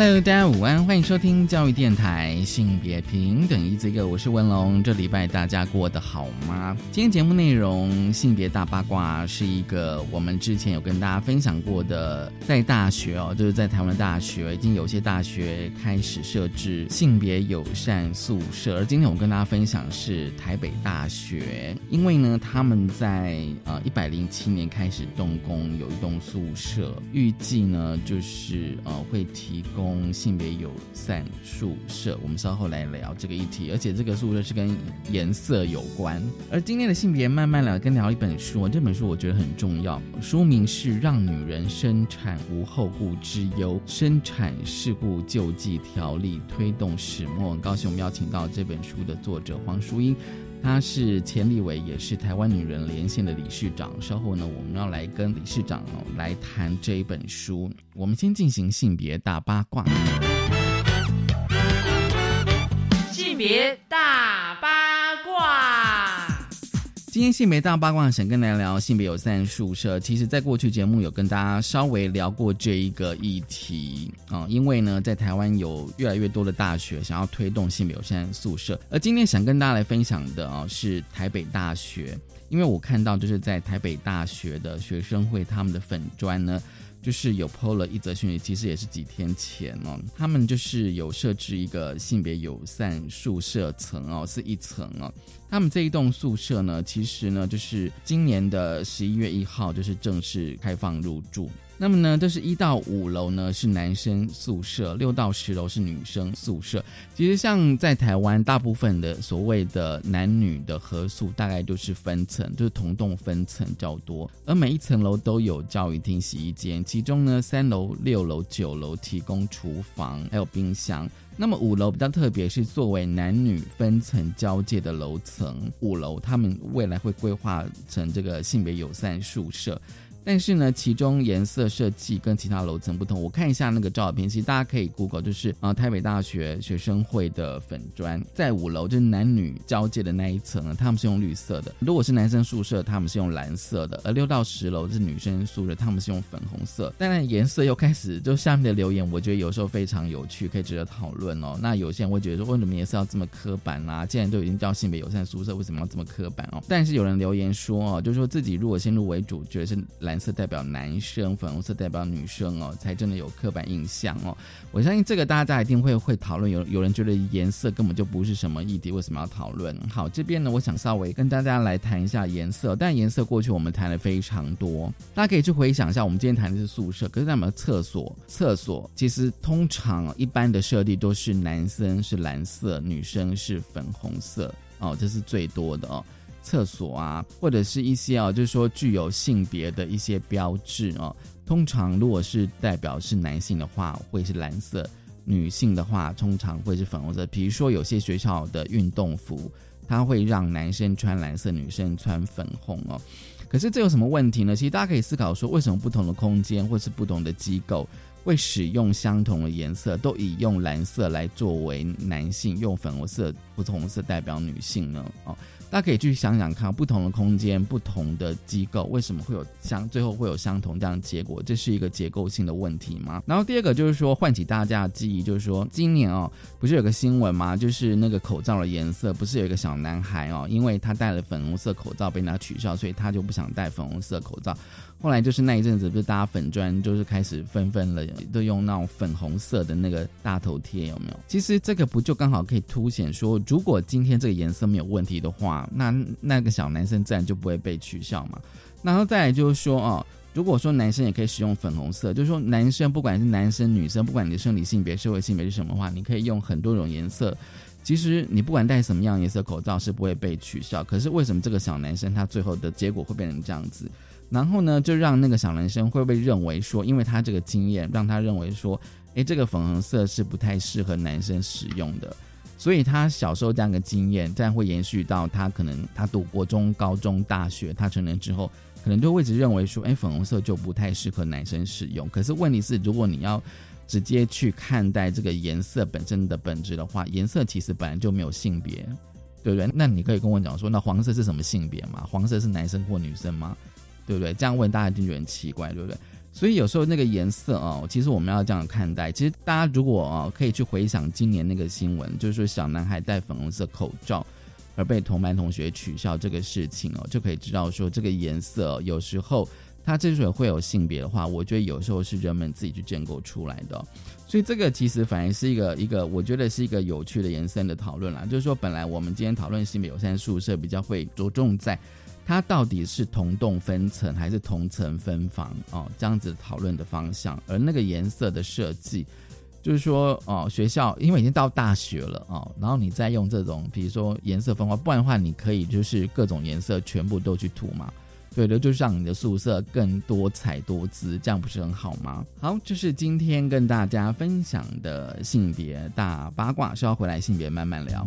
Hello，大家午安，欢迎收听教育电台性别平等一这个，我是文龙。这礼拜大家过得好吗？今天节目内容性别大八卦是一个我们之前有跟大家分享过的，在大学哦，就是在台湾大学，已经有些大学开始设置性别友善宿舍。而今天我跟大家分享是台北大学，因为呢他们在呃一百零七年开始动工，有一栋宿舍，预计呢就是呃会提。供性别友善宿舍，我们稍后来聊这个议题。而且这个宿舍是跟颜色有关。而今天的性别慢慢聊，跟聊一本书。这本书我觉得很重要，书名是《让女人生产无后顾之忧：生产事故救济条例推动始末》。很高兴我们邀请到这本书的作者黄淑英。她是钱立伟，也是台湾女人连线的理事长。稍后呢，我们要来跟理事长来谈这一本书。我们先进行性别大八卦。性别大八。今天性别大八卦想跟大家聊性别友善宿舍。其实，在过去节目有跟大家稍微聊过这一个议题啊，因为呢，在台湾有越来越多的大学想要推动性别友善宿舍。而今天想跟大家来分享的啊，是台北大学，因为我看到就是在台北大学的学生会他们的粉砖呢。就是有 PO 了一则讯息，其实也是几天前哦。他们就是有设置一个性别友善宿舍层哦，是一层哦。他们这一栋宿舍呢，其实呢，就是今年的十一月一号就是正式开放入住。那么呢，就是一到五楼呢是男生宿舍，六到十楼是女生宿舍。其实像在台湾，大部分的所谓的男女的合宿，大概都是分层，就是同栋分层较多。而每一层楼都有教育厅、洗衣间，其中呢三楼、六楼、九楼提供厨房还有冰箱。那么五楼比较特别，是作为男女分层交界的楼层。五楼他们未来会规划成这个性别友善宿舍。但是呢，其中颜色设计跟其他楼层不同。我看一下那个照片，其实大家可以 Google，就是啊，台北大学学生会的粉砖，在五楼就是男女交界的那一层，他们是用绿色的；如果是男生宿舍，他们是用蓝色的；而六到十楼是女生宿舍，他们是用粉红色。当然，颜色又开始就下面的留言，我觉得有时候非常有趣，可以值得讨论哦。那有些人会觉得说，为什么颜色要这么刻板啊？既然都已经叫性别友善宿舍，为什么要这么刻板哦？但是有人留言说哦，就是说自己如果先入为主，觉得是蓝。色代表男生，粉红色代表女生哦，才真的有刻板印象哦。我相信这个大家一定会会讨论。有有人觉得颜色根本就不是什么议题，为什么要讨论？好，这边呢，我想稍微跟大家来谈一下颜色。但颜色过去我们谈的非常多，大家可以去回想一下。我们今天谈的是宿舍，可是在我们厕所，厕所其实通常一般的设定都是男生是蓝色，女生是粉红色哦，这是最多的哦。厕所啊，或者是一些啊，就是说具有性别的一些标志哦。通常如果是代表是男性的话，会是蓝色；女性的话，通常会是粉红色。比如说有些学校的运动服，它会让男生穿蓝色，女生穿粉红哦。可是这有什么问题呢？其实大家可以思考说，为什么不同的空间或是不同的机构会使用相同的颜色，都以用蓝色来作为男性，用粉红色、不同色代表女性呢？哦。大家可以去想想看，不同的空间、不同的机构，为什么会有相最后会有相同这样的结果？这是一个结构性的问题吗？然后第二个就是说，唤起大家的记忆，就是说，今年哦，不是有个新闻吗？就是那个口罩的颜色，不是有一个小男孩哦，因为他戴了粉红色口罩被人家取笑，所以他就不想戴粉红色口罩。后来就是那一阵子，不是大家粉砖就是开始纷纷了，都用那种粉红色的那个大头贴，有没有？其实这个不就刚好可以凸显说，如果今天这个颜色没有问题的话，那那个小男生自然就不会被取笑嘛。然后再来就是说哦，如果说男生也可以使用粉红色，就是说男生不管是男生女生，不管你的生理性别、社会性别是什么话，你可以用很多种颜色。其实你不管戴什么样颜色口罩是不会被取笑。可是为什么这个小男生他最后的结果会变成这样子？然后呢，就让那个小男生会被认为说，因为他这个经验，让他认为说，哎，这个粉红色是不太适合男生使用的。所以他小时候这样的经验，这样会延续到他可能他读国中、高中、大学，他成人之后，可能就会一直认为说，哎，粉红色就不太适合男生使用。可是问题是，如果你要直接去看待这个颜色本身的本质的话，颜色其实本来就没有性别，对不对？那你可以跟我讲说，那黄色是什么性别吗？黄色是男生或女生吗？对不对？这样问大家就觉得很奇怪，对不对？所以有时候那个颜色哦，其实我们要这样看待。其实大家如果哦可以去回想今年那个新闻，就是说小男孩戴粉红色口罩而被同班同学取笑这个事情哦，就可以知道说这个颜色有时候它之所以会有性别的话，我觉得有时候是人们自己去建构出来的。所以这个其实反而是一个一个，我觉得是一个有趣的延伸的讨论啦。就是说，本来我们今天讨论性别友善宿舍比较会着重在。它到底是同栋分层还是同层分房哦？这样子讨论的方向，而那个颜色的设计，就是说哦，学校因为已经到大学了哦，然后你再用这种，比如说颜色分化，不然的话，你可以就是各种颜色全部都去涂嘛，对的，就是让你的宿舍更多彩多姿，这样不是很好吗？好，这是今天跟大家分享的性别大八卦，稍后回来性别慢慢聊。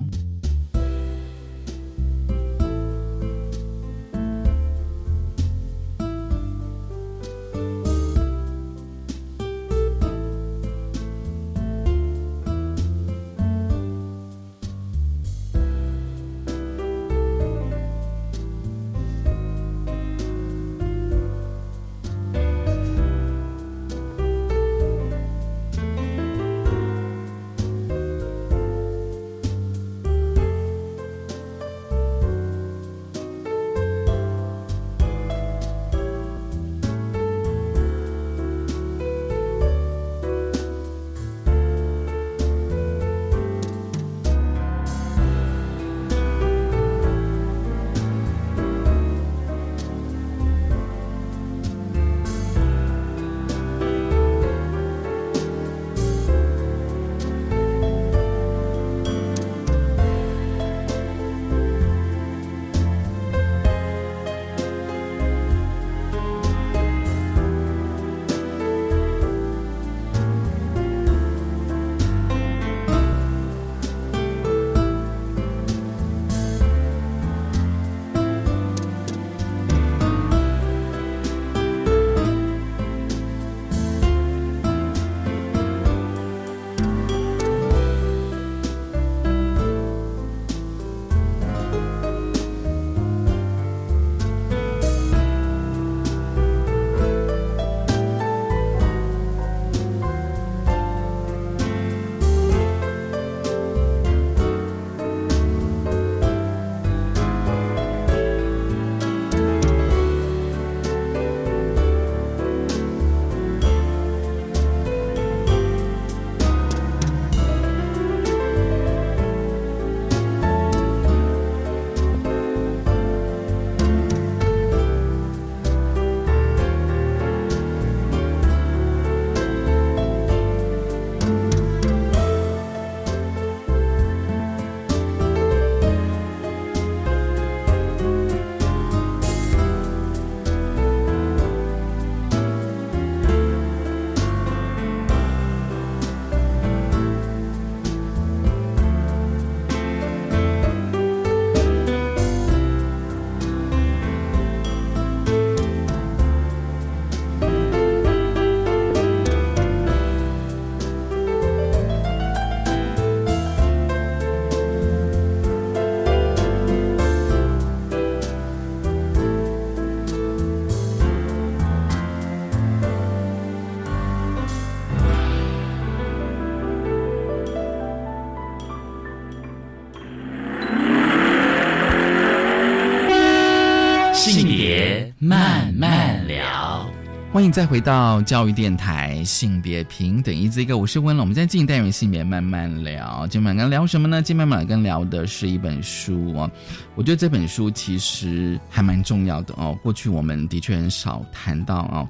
欢迎再回到教育电台，性别平等，一字一个，我是温龙。我们在进单元性别慢慢聊，今晚跟聊什么呢？今晚慢跟聊的是一本书哦。我觉得这本书其实还蛮重要的哦。过去我们的确很少谈到哦。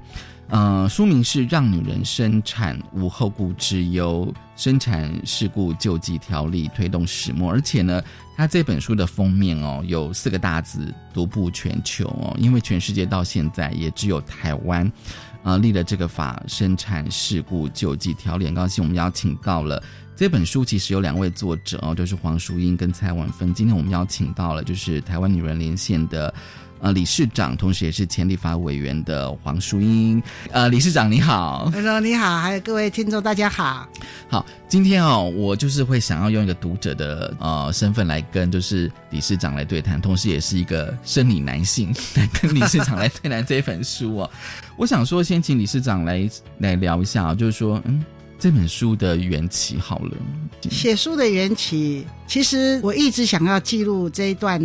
嗯，书名是《让女人生产无后顾之忧：生产事故救济条例推动始末》，而且呢，它这本书的封面哦，有四个大字独步全球哦，因为全世界到现在也只有台湾，呃立了这个法生产事故救济条例。很高兴我们邀请到了这本书，其实有两位作者哦，就是黄淑英跟蔡婉芬。今天我们邀请到了就是台湾女人连线的。呃，理事长，同时也是前立法委员的黄淑英。呃，理事长你好，Hello，你好，还有各位听众大家好。好，今天哦，我就是会想要用一个读者的呃身份来跟就是理事长来对谈，同时也是一个生理男性来跟理事长来对谈这本书哦。我想说，先请理事长来来聊一下，就是说，嗯，这本书的缘起好了。写书的缘起，其实我一直想要记录这一段。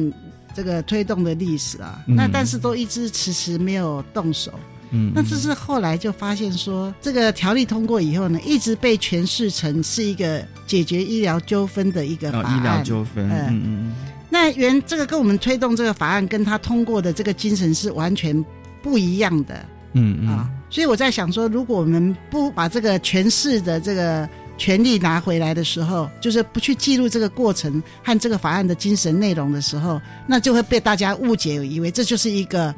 这个推动的历史啊，那但是都一直迟迟没有动手。嗯，那这是后来就发现说，这个条例通过以后呢，一直被诠释成是一个解决医疗纠纷的一个法案。医疗纠纷，嗯嗯。那原这个跟我们推动这个法案，跟他通过的这个精神是完全不一样的。嗯嗯。啊，所以我在想说，如果我们不把这个诠释的这个。权力拿回来的时候，就是不去记录这个过程和这个法案的精神内容的时候，那就会被大家误解，以为这就是一个。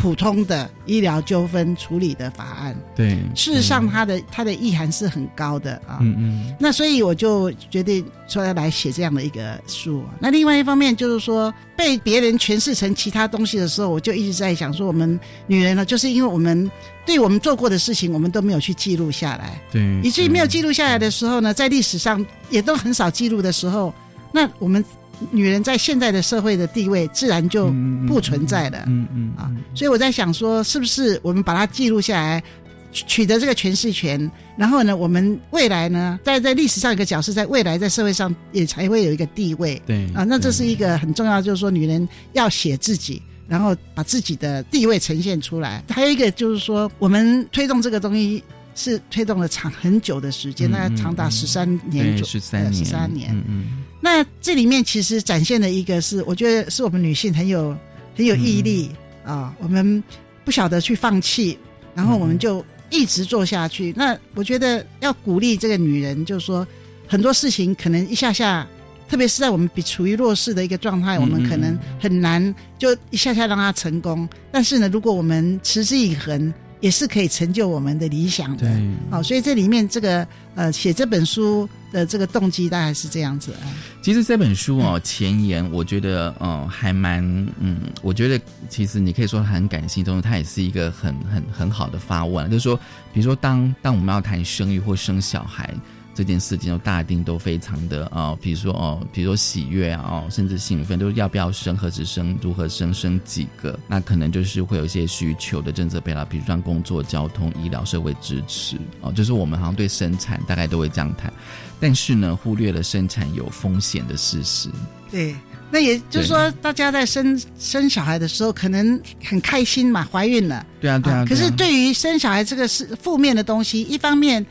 普通的医疗纠纷处理的法案，对，事实上它的它的意涵是很高的啊。嗯嗯。那所以我就决定说要来写这样的一个书。那另外一方面就是说，被别人诠释成其他东西的时候，我就一直在想说，我们女人呢，就是因为我们对我们做过的事情，我们都没有去记录下来。对。以至于没有记录下来的时候呢，在历史上也都很少记录的时候，那我们。女人在现在的社会的地位自然就不存在了，嗯嗯啊，所以我在想说，是不是我们把它记录下来，取得这个诠释权，然后呢，我们未来呢，在在历史上一个角色，在未来在社会上也才会有一个地位，对啊，那这是一个很重要，就是说女人要写自己，然后把自己的地位呈现出来。还有一个就是说，我们推动这个东西是推动了长很久的时间，那长达十三年，十三年，十三年，嗯嗯。那这里面其实展现的一个是，我觉得是我们女性很有很有毅力啊，我们不晓得去放弃，然后我们就一直做下去。那我觉得要鼓励这个女人，就是说很多事情可能一下下，特别是在我们比处于弱势的一个状态，我们可能很难就一下下让她成功。但是呢，如果我们持之以恒。也是可以成就我们的理想的，好，所以这里面这个呃写这本书的这个动机大概是这样子啊。其实这本书哦前言，我觉得嗯还蛮嗯，我觉得其实你可以说很感性，同时它也是一个很很很好的发问，就是说，比如说当当我们要谈生育或生小孩。这件事情，大家定都非常的啊，比如说哦，比如说喜悦啊，哦，甚至兴奋，都是要不要生，何时生，如何生，生几个，那可能就是会有一些需求的政策配套，比如像工作、交通、医疗、社会支持哦，就是我们好像对生产大概都会这样谈，但是呢，忽略了生产有风险的事实。对，那也就是说，大家在生生小孩的时候，可能很开心嘛，怀孕了。对啊，对啊。可是对于生小孩这个是负面的东西，一方面。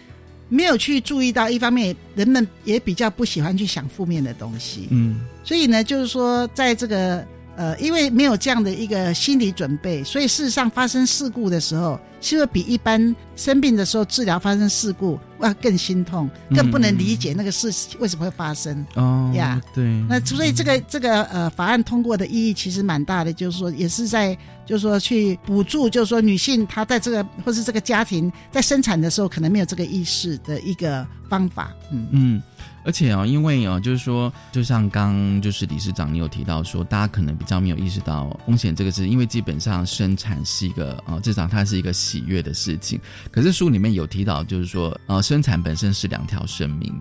没有去注意到，一方面人们也比较不喜欢去想负面的东西，嗯，所以呢，就是说，在这个呃，因为没有这样的一个心理准备，所以事实上发生事故的时候。是会比一般生病的时候治疗发生事故要更心痛，更不能理解那个事为什么会发生哦呀。对，那所以这个这个呃法案通过的意义其实蛮大的，就是说也是在就是说去补助，就是说女性她在这个或是这个家庭在生产的时候可能没有这个意识的一个方法。嗯嗯。而且啊，因为啊，就是说，就像刚就是理事长你有提到说，大家可能比较没有意识到风险这个事，因为基本上生产是一个啊，至少它是一个喜悦的事情。可是书里面有提到，就是说，呃，生产本身是两条生命。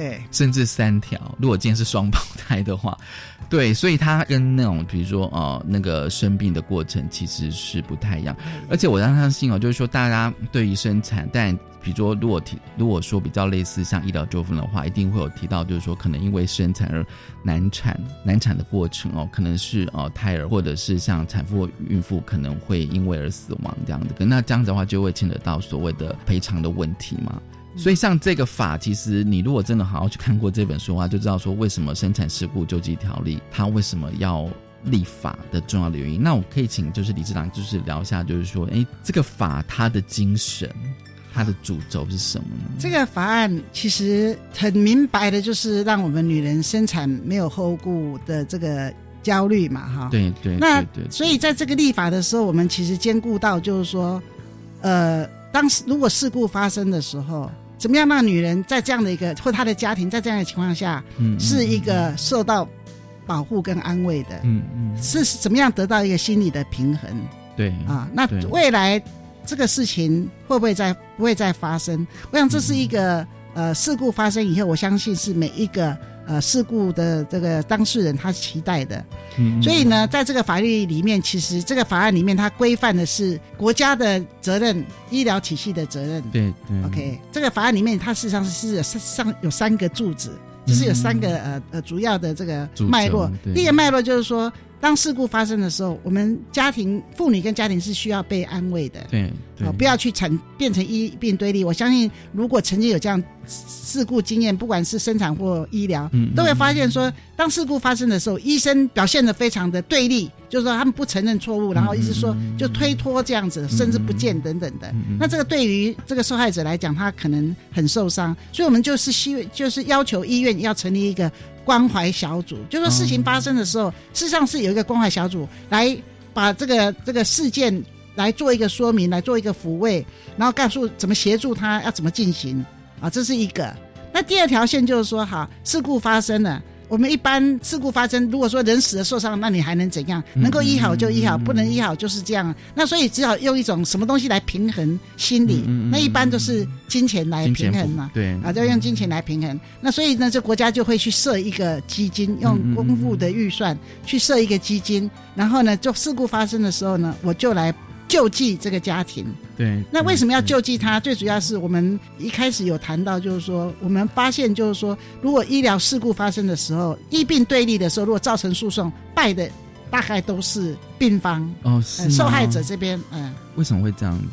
对，甚至三条。如果今天是双胞胎的话，对，所以他跟那种比如说呃那个生病的过程其实是不太一样。而且我相信哦，就是说大家对于生产，但比如说如果提如果说比较类似像医疗纠纷的话，一定会有提到，就是说可能因为生产而难产，难产的过程哦，可能是呃胎儿或者是像产妇孕妇可能会因为而死亡这样子。那这样子的话，就会牵扯到所谓的赔偿的问题嘛。所以，像这个法，其实你如果真的好好去看过这本书的话，就知道说为什么生产事故救济条例它为什么要立法的重要的原因。那我可以请就是李志郎就是聊一下，就是说，哎，这个法它的精神，它的主轴是什么呢？这个法案其实很明白的，就是让我们女人生产没有后顾的这个焦虑嘛，哈。对对。那所以在这个立法的时候，我们其实兼顾到就是说。呃，当时如果事故发生的时候，怎么样让女人在这样的一个或她的家庭在这样的情况下，嗯是一个受到保护跟安慰的，嗯嗯是怎么样得到一个心理的平衡对啊？那未来这个事情会不会再不会再发生？我想这是一个、呃事故发生以后，我相信是每一个呃事故的这个当事人他期待的。嗯所以呢，在这个法律里面，其实这个法案里面它规范的是国家的责任、医疗体系的责任。对对 OK，这个法案里面它事实上是有三上有三个柱子，就是有三个呃呃主要的这个脉络。对第一个脉络就是说，当事故发生的时候，我们家庭妇女跟家庭是需要被安慰的。对不要去产变成医病堆立。我相信，如果曾经有这样事故经验，不管是生产或医疗，嗯都会发现说，当事故发生的时候，医生表现的非常的对立，就是说他们不承认错误，然后一直说就推脱这样子，甚至不见等等的。嗯那这个对于这个受害者来讲，他可能很受伤，所以我们就是希就是要求医院要成立一个关怀小组，就说事情发生的时候，事实上是有一个关怀小组来把这个这个事件来做一个说明，来做一个抚慰，然后告诉怎么协助他要怎么进行啊，这是一个。那第二条线就是说，哈，事故发生了。我们一般事故发生，如果说人死了受伤，那你还能怎样？能够医好就医好，不能医好就是这样。那所以只好用一种什么东西来平衡心理？那一般都是金钱来平衡嘛。对啊，就用金钱来平衡。那所以呢，这国家就会去设一个基金，用公付的预算去设一个基金，然后呢，就事故发生的时候呢，我就来救济这个家庭。对。那为什么要救济他？最主要是我们一开始有谈到，就是说我们发现，就是说，如果医疗事故发生的时候，医病对立的时候，如果造成诉讼，败的大概都是病方。哦，受害者这边，嗯，为什么会这样子？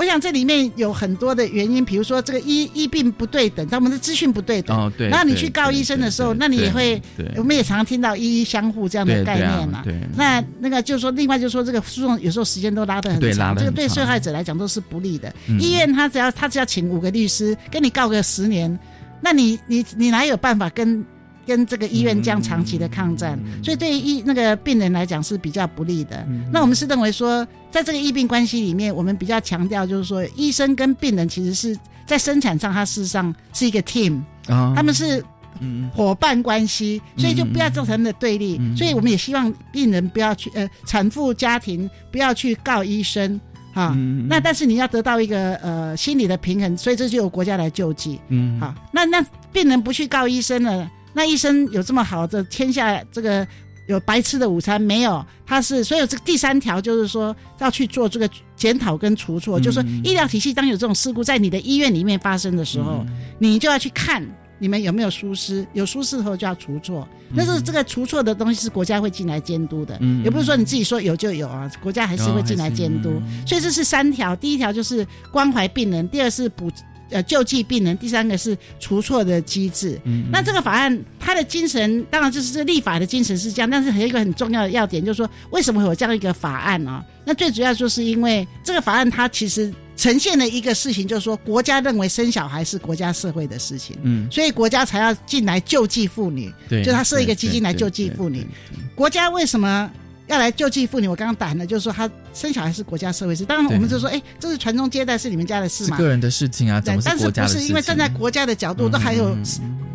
我想这里面有很多的原因，比如说这个医医病不对等，他们的资讯不对等。哦，对。然后你去告对医生的时候，那你也会，对，我们也常常听到医医相互这样的概念嘛。对，那那个就是说，另外就是说，这个诉讼有时候时间都拉得很长，这个对受害者来讲都是不利的。嗯医院他只要他只要请五个律师跟你告个十年，那你你你哪有办法跟跟这个医院这样长期的抗战？嗯所以对于医那个病人来讲是比较不利的。那我们是认为说，在这个医病关系里面，我们比较强调就是说，医生跟病人其实是在生产上，它事实上是一个 team，啊他们是嗯伙伴关系，所以就不要造成的对立。嗯所以我们也希望病人不要去呃，产妇家庭不要去告医生啊。嗯那但是你要得到一个呃心理的平衡，所以这就由国家来救济。嗯好，那那病人不去告医生了，那医生有这么好的天下这个有白吃的午餐没有？他是所以这个第三条就是说要去做这个检讨跟除错，嗯就是说医疗体系当有这种事故在你的医院里面发生的时候，嗯你就要去看。你们有没有疏失？有疏失后就要除错，但是这个除错的东西是国家会进来监督的，嗯也不是说你自己说有就有啊，国家还是会进来监督。哦所以这是三条，第一条就是关怀病人，第二是补呃救济病人，第三个是除错的机制。嗯那这个法案它的精神，当然就是这立法的精神是这样，但是还有一个很重要的要点，就是说为什么会有这样一个法案啊？那最主要就是因为这个法案它其实呈现了一个事情，就是说国家认为生小孩是国家社会的事情。嗯，所以国家才要进来救济妇女，对，就他设一个基金来救济妇女。国家为什么要来救济妇女？我刚刚谈的就是说，他生小孩是国家社会事。当然，我们就说，哎，这是传宗接代是你们家的事嘛。是个人的事情啊，怎么对但是国家的事情？不是因为站在国家的角度，都还有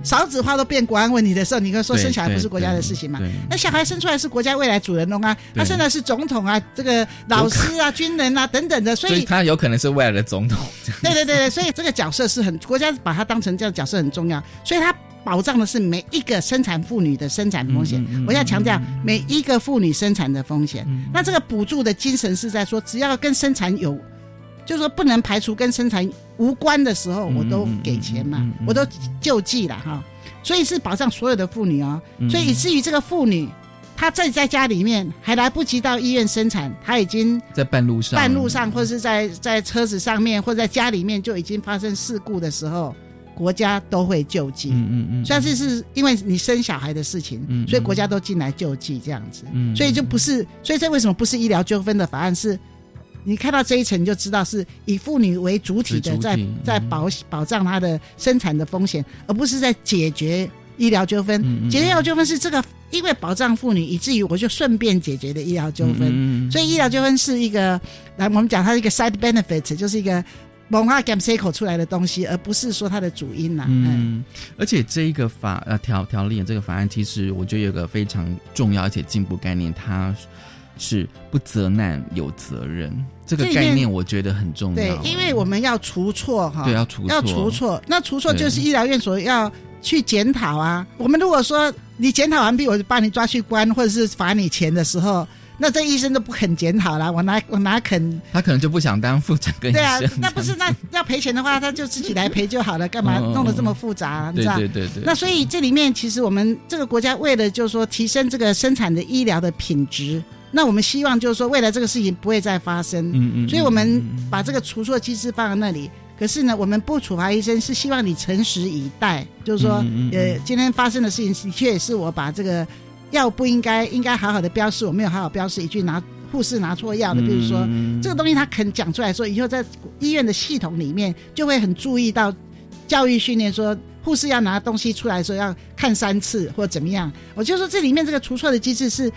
少子化都变国安问题的时候，你可以说生小孩不是国家的事情嘛？那小孩生出来是国家未来主人翁啊，他对生的是总统啊，这个老师啊、军人啊等等的，所以他有可能是未来的总统。对对对对，所以这个角色是很国家把他当成这样角色很重要，所以它保障的是每一个生产妇女的生产风险。嗯嗯嗯我要强调每一个妇女生产的风险。嗯那这个补助的精神是在说，只要跟生产有，就是说不能排除跟生产无关的时候，嗯我都给钱嘛，我都救济了哈。所以是保障所有的妇女哦。嗯所以以至于这个妇女。她在在家里面还来不及到医院生产，她已经在半路上，半路上，或者是在在车子上面，或者在家里面就已经发生事故的时候，国家都会救济。嗯嗯嗯，虽然这是因为你生小孩的事情，嗯所以国家都进来救济这样子，嗯所以就不是，所以这为什么不是医疗纠纷的法案？是你看到这一层你就知道是以妇女为主体的在在嗯保保障她的生产的风险，而不是在解决医疗纠纷。解决医疗纠纷是这个，因为保障妇女，以至于我就顺便解决的医疗纠纷。嗯嗯所以医疗纠纷是一个，来我们讲它是一个 side benefit，就是一个文化 gam cycle 出来的东西，而不是说它的主因呐、嗯，嗯，而且这一个法呃条条例这个法案，其实我觉得有个非常重要而且进步概念，它是不责难有责任。这个概念我觉得很重要对，，因为我们要除错哈，对要除要除错，那除错就是医疗院所要去检讨啊。我们如果说你检讨完毕，我就把你抓去关，或者是罚你钱的时候，那这医生都不肯检讨啦，我哪我哪肯？他可能就不想当副诊跟医生对啊。，那不是那要赔钱的话，他就自己来赔就好了，干嘛弄得这么复杂？你知对道？对对对，那所以这里面其实我们这个国家为了就是说提升这个生产的医疗的品质，那我们希望就是说未来这个事情不会再发生。嗯嗯，所以我们把这个除错机制放在那里。可是呢，我们不处罚医生，是希望你诚实以待，就是说，嗯嗯嗯呃，今天发生的事情的确是我把这个药不应该应该好好的标示，我没有好好标示，一句拿护士拿错药的，比如说、嗯这个东西他肯讲出来说，以后在医院的系统里面就会很注意到教育训练说。护士要拿东西出来的时候要看三次或怎么样，我就说这里面这个除错的机制是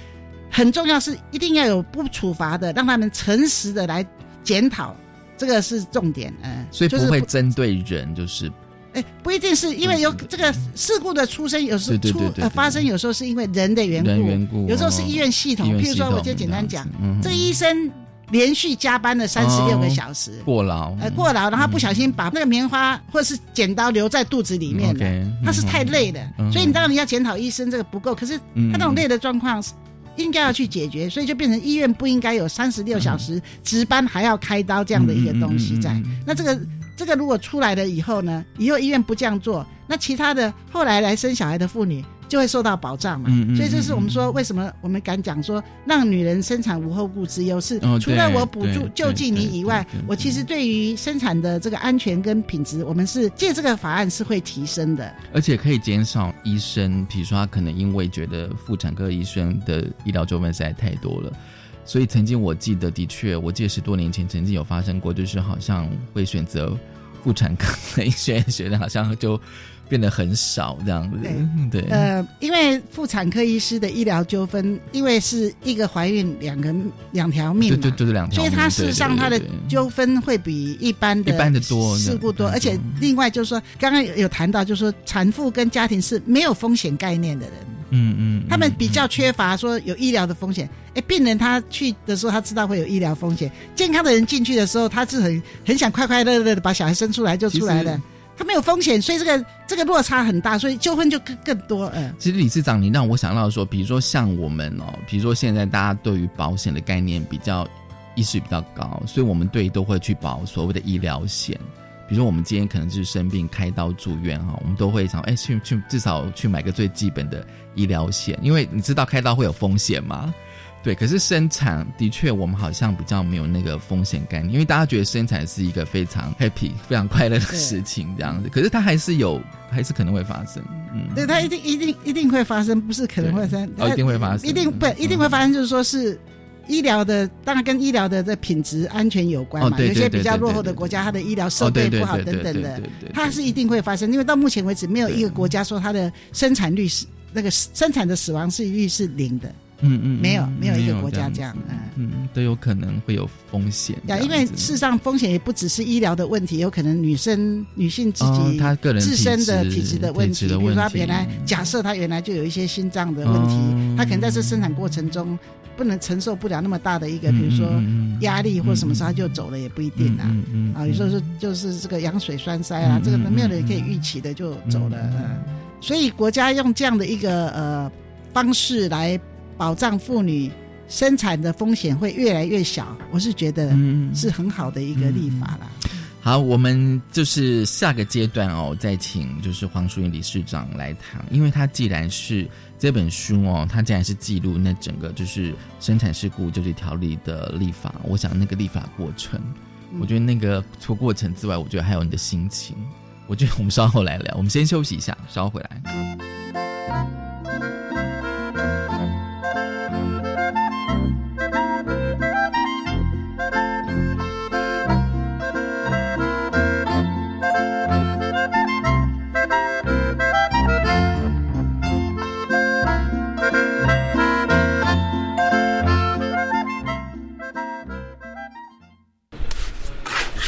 很重要，是一定要有不处罚的，让他们诚实的来检讨，这个是重点。嗯，所以不会针对人，就是哎，不一定是因为有这个事故的出生，有时候出呃发生，有时候是因为人的缘故，人缘故，有时候是医院系统。譬如说，我就简单讲，这医生连续加班了三十六个小时。过劳，呃，过劳，然后不小心把那个棉花或是剪刀留在肚子里面了，他是太累了，嗯所以你当然你要检讨医生这个不够，可是嗯他那种累的状况是应该要去解决，所以就变成医院不应该有三十六小时值班还要开刀这样的一个东西在。嗯嗯嗯嗯嗯。那这个这个如果出来了以后呢，以后医院不这样做，那其他的后来来生小孩的妇女就会受到保障嘛。嗯嗯所以这是我们说为什么我们敢讲说让女人生产无后顾之忧，是哦除了我补助救济你以外我其实对于生产的这个安全跟品质，我们是借这个法案是会提升的。而且可以减少医生，比如说他可能因为觉得妇产科医生的医疗纠纷实在太多了，所以曾经我记得，的确，我记得十多年前曾经有发生过，就是好像会选择妇产科的医学院学的，好像就变得很少这样子。对，呃，因为妇产科医师的医疗纠纷，因为是一个怀孕两个两条命嘛，就就就是两条命，所以他事实上他的纠纷会比一般的一般的多事故多，嗯而且另外就是说，刚刚有有谈到，就是说产妇跟家庭是没有风险概念的人，嗯嗯，他们比较缺乏说有医疗的风险。哎，病人他去的时候，他知道会有医疗风险；健康的人进去的时候，他是很很想快快乐乐的把小孩生出来就出来了。他没有风险，所以这个这个落差很大，所以纠纷就更更多。嗯，其实理事长，你让我想到说，比如说像我们哦，比如说现在大家对于保险的概念比较意识比较高，所以我们对都会去保所谓的医疗险。比如说我们今天可能是生病开刀住院哈，我们都会想哎去去至少去买个最基本的医疗险，因为你知道开刀会有风险嘛。对，可是生产的确我们好像比较没有那个风险概念，因为大家觉得生产是一个非常 happy、非常快乐的事情这样子，可是它还是有，还是可能会发生。嗯，对，它一定一定一定会发生，不是可能会发生，哦，一定会发生，一定不一定会发生，就是说是医疗的，当然跟医疗的这品质安全有关嘛。有些比较落后的国家，它的医疗哦，设备不好等等的，它是一定会发生。因为到目前为止，没有一个国家说它的生产率是那个生产的死亡率是零的，嗯嗯，没有嗯没有一个国家这样。嗯。嗯，都有可能会有风险因为事实上风险也不只是医疗的问题，有可能女生女性自哦己她个人自身的体质的问题，比如说她原来假设她原来就有一些心脏的问题哦，她可能在这生产过程中不能承受不了那么大的一个，嗯比如说压力或什么时候嗯她就走了也不一定啊。啊，有时候是就是这个羊水栓塞啊嗯，这个嗯没有人可以预期的就走了，嗯，所以国家用这样的一个呃方式来保障妇女生产的风险会越来越小，我是觉得嗯是很好的一个立法啦。好，我们就是下个阶段哦，再请就是黄淑云理事长来谈，因为他既然是这本书哦，他既然是记录那整个就是生产事故救济条例的立法，我想那个立法过程，嗯。我觉得那个除过程之外，我觉得还有你的心情，我觉得我们稍后来聊，我们先休息一下，稍后回来。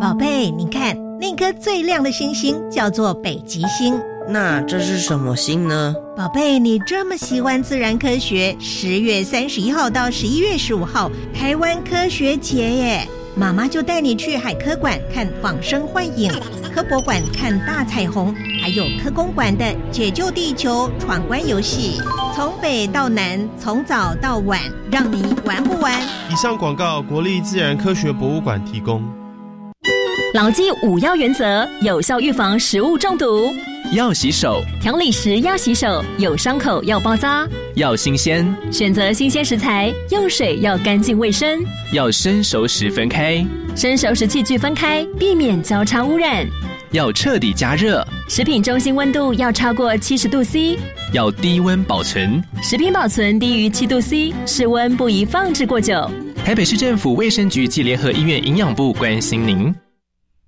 宝贝，你看那颗最亮的星星叫做北极星。那这是什么星呢？宝贝，你这么喜欢自然科学，十月三十一号到十一月十五号，台湾科学节耶！妈妈就带你去海科馆看仿生幻影，科博馆看大彩虹，还有科工馆的解救地球闯关游戏，从北到南，从早到晚，让你玩不完。以上广告，国立自然科学博物馆提供。牢记五要原则，有效预防食物中毒。要洗手，调理时要洗手，有伤口要包扎。要新鲜，选择新鲜食材，用水要干净卫生。要生熟时分开，生熟时器具分开，避免交叉污染。要彻底加热，食品中心温度要超过七十度 C。要低温保存，食品保存低于七度 C，室温不宜放置过久。台北市政府卫生局及联合医院营养部关心您。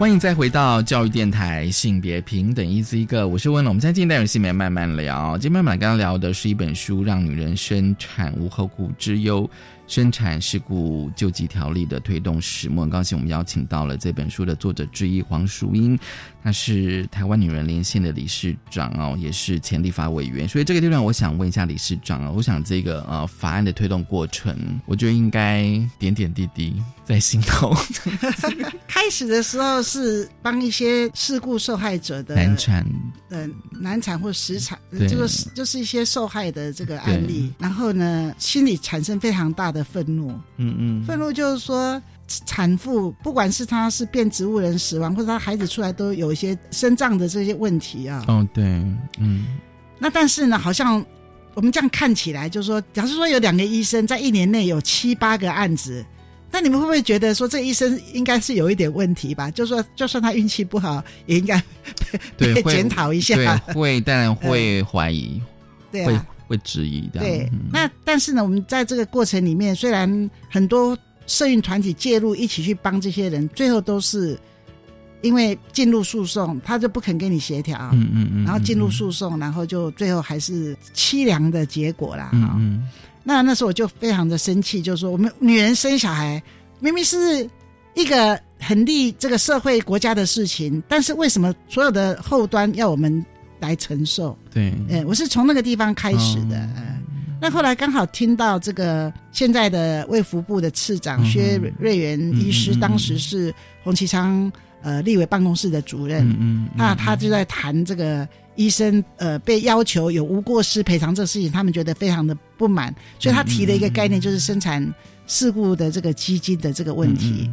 欢迎再回到教育电台性别平等一 Z 一个，我是温龙。我们现在进单元性别慢慢聊，今天慢慢刚刚聊的是一本书《让女人生产无后顾之忧：生产事故救济条例的推动始末》。很高兴我们邀请到了这本书的作者之一黄淑英，她是台湾女人连线的理事长哦，也是前立法委员。所以这个地方，我想问一下理事长啊，我想这个呃法案的推动过程，我觉得应该点点滴滴在心头。开始的时候是帮一些事故受害者的难产，呃，难产或死产，对这个是就是一些受害的这个案例。然后呢，心里产生非常大的愤怒。嗯嗯，愤怒就是说，产妇不管是她是变植物人死亡，或者她孩子出来都有一些生长的这些问题啊。哦，对，嗯，那但是呢，好像我们这样看起来，就是说，假如说有两个医生在一年内有七八个案子，那你们会不会觉得说，这个医生应该是有一点问题吧？就说，就算他运气不好，也应该对，被会检讨一下。对，会当然会 怀疑，会对啊，会质疑的。对嗯。那但是呢，我们在这个过程里面，虽然很多社运团体介入，一起去帮这些人，最后都是因为进入诉讼，他就不肯跟你协调，嗯嗯嗯，然后进入诉讼，然后就最后还是凄凉的结果啦。嗯嗯那那时候我就非常的生气，就是说我们女人生小孩明明是一个很利这个社会国家的事情，但是为什么所有的后端要我们来承受？对，嗯，我是从那个地方开始的。哦嗯，那后来刚好听到这个现在的卫福部的次长嗯薛瑞瑞元医师，当时是洪其昌呃立委办公室的主任。嗯嗯，那他就在谈这个医生呃被要求有无过失赔偿这个事情，他们觉得非常的不满，所以他提了一个概念，就是生产事故的这个基金的这个问题。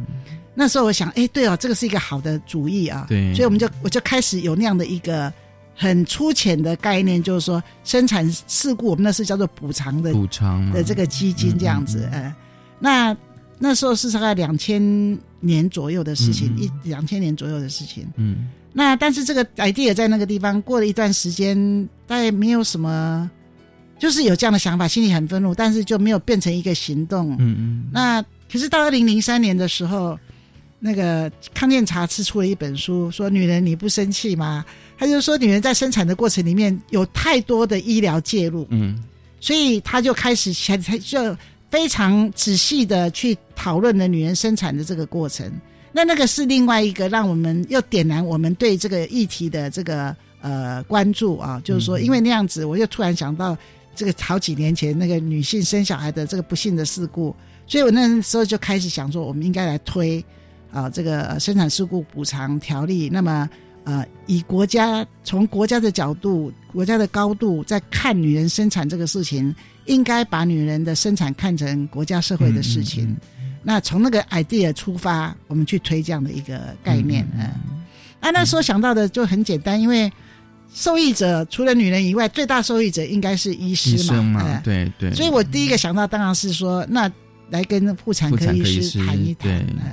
那时候我想，哎，对哦，这个是一个好的主意啊。对所以我们就我就开始有那样的一个很粗浅的概念，就是说生产事故，我们那是叫做补偿的补偿的这个基金这样子，呃，那那时候是大概两千年左右的事情，嗯一两千年左右的事情。嗯。那但是这个 idea 在那个地方过了一段时间，大概没有什么，就是有这样的想法，心里很愤怒，但是就没有变成一个行动。嗯嗯，那可是到二零零三年的时候，那个康健茶吃出了一本书，说女人你不生气吗？他就说女人在生产的过程里面有太多的医疗介入，嗯所以他就开始才才就非常仔细的去讨论了女人生产的这个过程。那那个是另外一个让我们又点燃我们对这个议题的这个呃关注啊，就是说，因为那样子，我就突然想到这个好几年前那个女性生小孩的这个不幸的事故，所以我那时候就开始想说，我们应该来推啊这个生产事故补偿条例。那么呃，以国家从国家的角度、国家的高度在看女人生产这个事情，应该把女人的生产看成国家社会的事情。那从那个 idea 出发，我们去推这样的一个概念，嗯，啊，那时候想到的就很简单，因为受益者除了女人以外，最大受益者应该是医师嘛，对对，所以我第一个想到当然是说，那来跟妇产科医师谈一谈，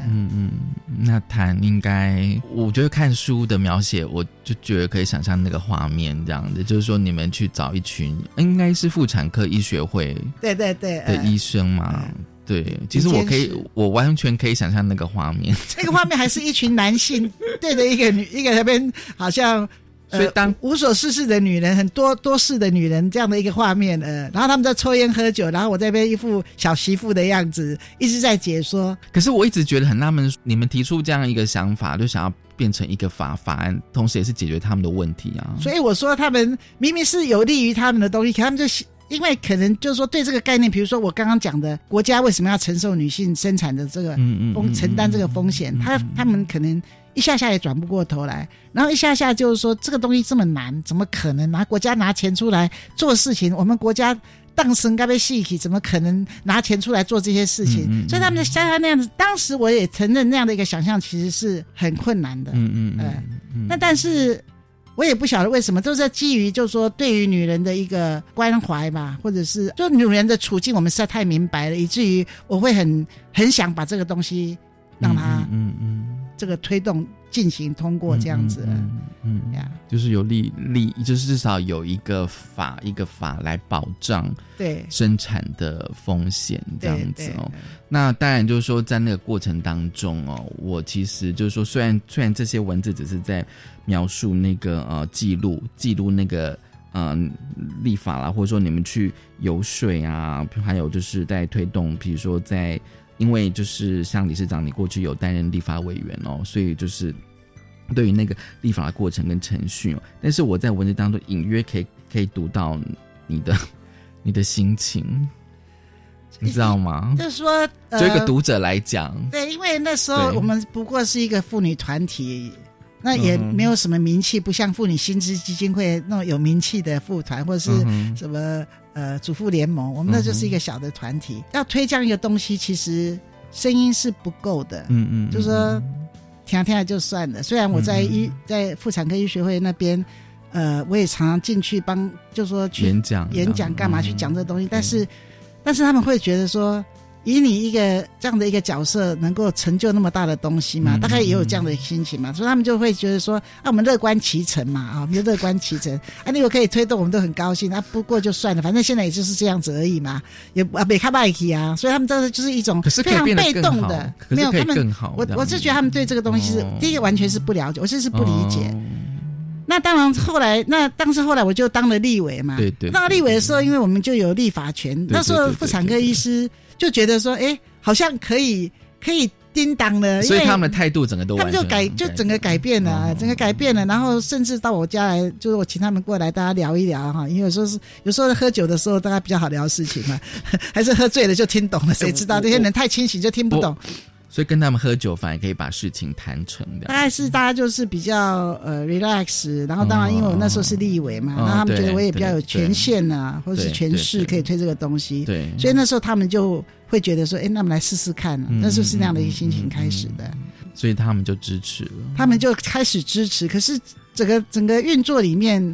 嗯嗯，那谈应该，我觉得看书的描写，我就觉得可以想象那个画面这样子，就是说你们去找一群，应该是妇产科医学会，对对对的医生嘛。对，其实我可以，我完全可以想象那个画面。那个画面还是一群男性对着一个女，一个那边好像呃当无所事事的女人，很多多事的女人这样的一个画面。呃，然后他们在抽烟喝酒，然后我这边一副小媳妇的样子，一直在解说。可是我一直觉得很纳闷，你们提出这样一个想法，就想要变成一个法法案，同时也是解决他们的问题啊。所以我说，他们明明是有利于他们的东西，可他们就。因为可能就是说对这个概念，比如说我刚刚讲的国家为什么要承受女性生产的这个风承担这个风险，他他们可能一下下也转不过头来，然后一下下就是说这个东西这么难，怎么可能拿国家拿钱出来做事情？我们国家当时该被细体，怎么可能拿钱出来做这些事情？所以他们像他那样子，当时我也承认那样的一个想象其实是很困难的。嗯嗯嗯，那但是。我也不晓得为什么，都是基于就是说对于女人的一个关怀吧，或者是就女人的处境，我们实在太明白了，以至于我会很很想把这个东西让她嗯嗯这个推动进行通过这样子嗯嗯呀，就是有利利，就是至少有一个法一个法来保障对生产的风险这样子哦。那当然就是说在那个过程当中哦，我其实就是说虽然虽然这些文字只是在。描述那个呃记录记录那个嗯立法啦，或者说你们去游说啊，还有就是在推动，比如说在因为就是像理事长，你过去有担任立法委员哦，所以就是对于那个立法的过程跟程序，哦但是我在文字当中隐约可以可以读到你的 你的心情，你知道吗？就是说，就一个读者来讲，对，因为那时候我们不过是一个妇女团体。那也没有什么名气，不像妇女薪资基金会那种有名气的妇团，或者是什么呃主妇联盟，我们那就是一个小的团体。要推这样一个东西，其实声音是不够的。嗯嗯，就说听听就算了。虽然我在医在妇产科医学会那边，呃，我也常常进去帮，就说去演讲演讲干嘛去讲这个东西，但是但是他们会觉得说。以你一个这样的一个角色，能够成就那么大的东西嘛？大概也有这样的心情嘛，所以他们就会觉得说：啊，我们乐观其成嘛，啊，我们乐观其成，啊，那个可以推动，我们都很高兴。啊，不过就算了，反正现在也就是这样子而已嘛，也啊，没看外体啊，所以他们真的就是一种非常被动的，没有他们。我我是觉得他们对这个东西是第一个完全是不了解，我就是不理解。那当然，后来那当时后来我就当了立委嘛，对对。当立委的时候，因为我们就有立法权，那时候妇产科医师。就觉得说，哎，好像可以可以叮当了，所以他们的态度整个都他们就改就整个改变了，整个改变了，然后甚至到我家来，就是我请他们过来，大家聊一聊哈，因为有时候是有时候喝酒的时候，大家比较好聊事情嘛，还是喝醉了就听懂了，谁知道？这些人太清醒就听不懂。所以跟他们喝酒，反而可以把事情谈成的。大概是大家就是比较呃 relax，然后当然因为我那时候是立委嘛，那他们觉得我也比较有权限呐，或者是权势可以推这个东西。对，所以那时候他们就会觉得说，哎，那我们来试试看。那时候是那样的一个心情开始的。所以他们就支持了。他们就开始支持，可是整个整个运作里面，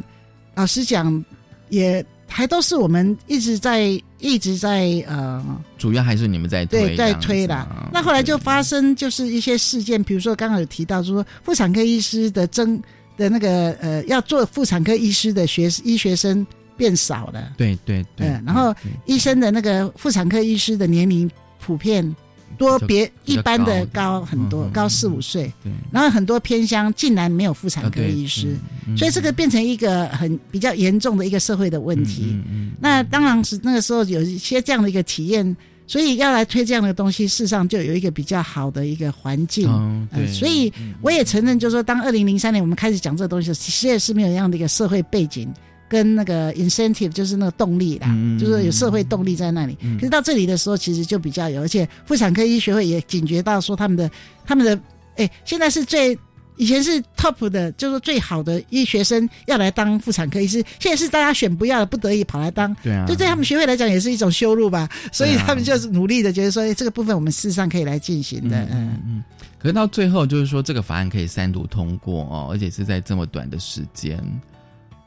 老实讲也。还都是我们一直在一直在呃，主要还是你们在对在推啦。那后来就发生就是一些事件，比如说刚刚有提到说妇产科医师的增的那个呃，要做妇产科医师的学医学生变少了。对对对，然后医生的那个妇产科医师的年龄普遍。多别一般的高很多，高四五岁，然后很多偏乡竟然没有妇产科医师，所以这个变成一个很比较严重的一个社会的问题。那当然是那个时候有一些这样的一个体验，所以要来推这样的东西，事实上就有一个比较好的一个环境。嗯，对。所以我也承认，就是说，当二零零三年我们开始讲这个东西的时候，其实也是没有这样的一个社会背景跟那个 incentive，就是那个动力啦，就是有社会动力在那里。可是到这里的时候，其实就比较有，而且妇产科医学会也警觉到说，他们的他们的哎，现在是最。以前是 top 的，就是最好的医学生要来当妇产科医师，现在是大家选不要的，不得已跑来当。对啊，就对他们学会来讲也是一种羞辱吧，所以他们就是努力的，觉得说，哎，这个部分我们事实上可以来进行的。嗯嗯。可是到最后，就是说这个法案可以三读通过哦，而且是在这么短的时间，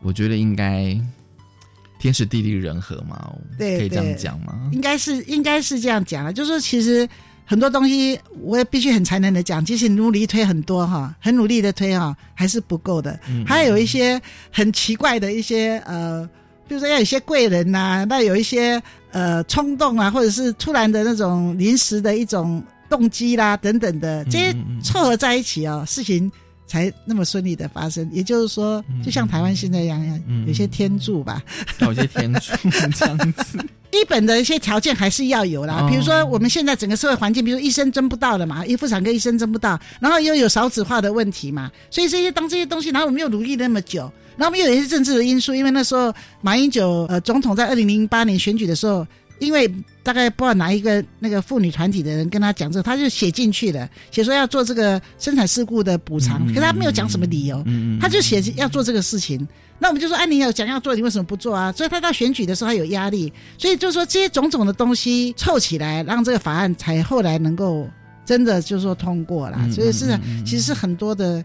我觉得应该天时地利人和嘛，对，可以这样讲吗？应该是应该是这样讲了，就是说其实。很多东西我也必须很残忍的讲，即使努力推很多哈，很努力的推哈，还是不够的。还有一些很奇怪的一些呃，比如说要有一些贵人呐，那有一些呃冲动啊，或者是突然的那种临时的一种动机啦等等的，这些凑合在一起哦，事情才那么顺利的发生。也就是说，就像台湾现在一样，有些天助吧，有些天助 这样子。基本的一些条件还是要有啦，比如说我们现在整个社会环境，比如说医生争不到了嘛，医妇产科医生争不到，然后又有少子化的问题嘛，所以这些当这些东西，然后我们又努力那么久，然后我们又有一些政治的因素，因为那时候马英九呃总统在二零零八年选举的时候，因为大概不知道哪一个那个妇女团体的人跟他讲这个，他就写进去了，写说要做这个生产事故的补偿，可是他没有讲什么理由，他就写要做这个事情。那我们就说，哎，你有讲要做，你为什么不做啊？所以他到选举的时候，他有压力，所以就是说这些种种的东西凑起来，让这个法案才后来能够真的就是说通过了。所以是其实是很多的